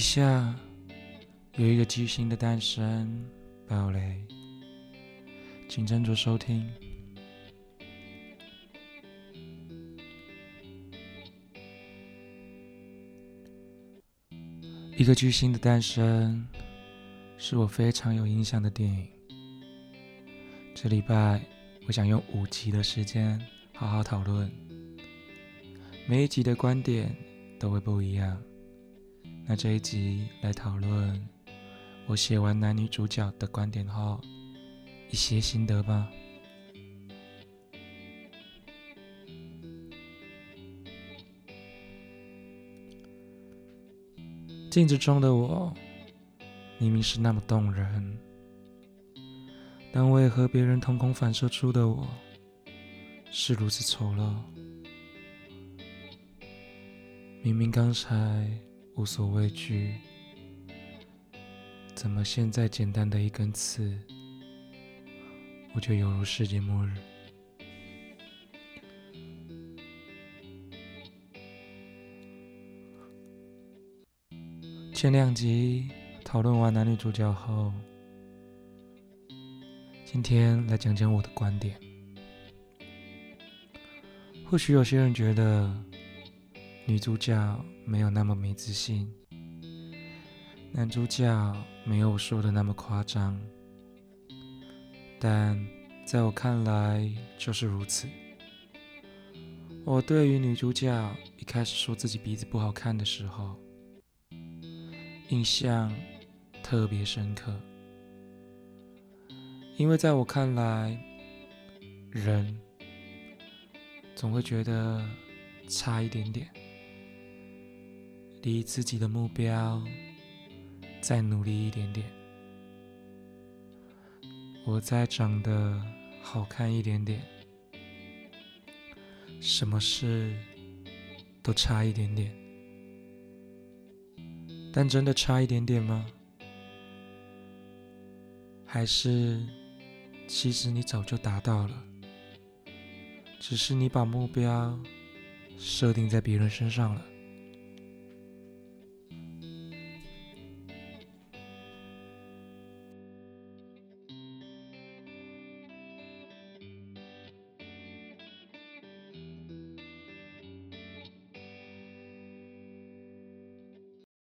以下有一个巨星的诞生，鲍雷，请斟酌收听。一个巨星的诞生是我非常有印象的电影。这礼拜我想用五集的时间好好讨论，每一集的观点都会不一样。那这一集来讨论我写完男女主角的观点后一些心得吧。镜子中的我明明是那么动人，但为何别人瞳孔反射出的我是如此丑陋？明明刚才。无所畏惧，怎么现在简单的一根刺，我就犹如世界末日？前两集讨论完男女主角后，今天来讲讲我的观点。或许有些人觉得女主角。没有那么没自信，男主角没有我说的那么夸张，但在我看来就是如此。我对于女主角一开始说自己鼻子不好看的时候，印象特别深刻，因为在我看来，人总会觉得差一点点。离自己的目标再努力一点点，我再长得好看一点点，什么事都差一点点，但真的差一点点吗？还是其实你早就达到了，只是你把目标设定在别人身上了？